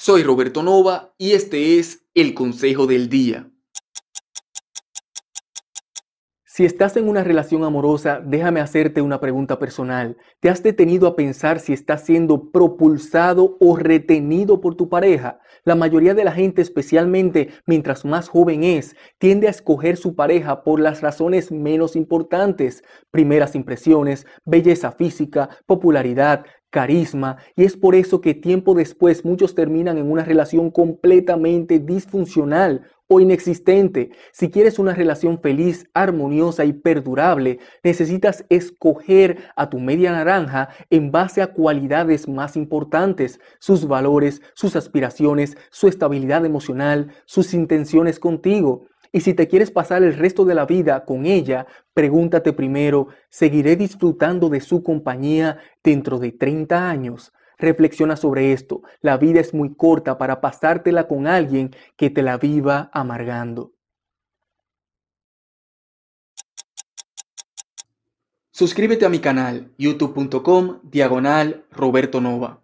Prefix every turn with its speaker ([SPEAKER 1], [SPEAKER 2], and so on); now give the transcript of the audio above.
[SPEAKER 1] Soy Roberto Nova y este es el Consejo del Día. Si estás en una relación amorosa, déjame hacerte una pregunta personal. ¿Te has detenido a pensar si estás siendo propulsado o retenido por tu pareja? La mayoría de la gente, especialmente mientras más joven es, tiende a escoger su pareja por las razones menos importantes. Primeras impresiones, belleza física, popularidad, carisma y es por eso que tiempo después muchos terminan en una relación completamente disfuncional o inexistente. Si quieres una relación feliz, armoniosa y perdurable, necesitas escoger a tu media naranja en base a cualidades más importantes, sus valores, sus aspiraciones, su estabilidad emocional, sus intenciones contigo. Y si te quieres pasar el resto de la vida con ella, pregúntate primero, ¿seguiré disfrutando de su compañía dentro de 30 años? Reflexiona sobre esto. La vida es muy corta para pasártela con alguien que te la viva amargando. Suscríbete a mi canal youtube.com diagonal Roberto Nova.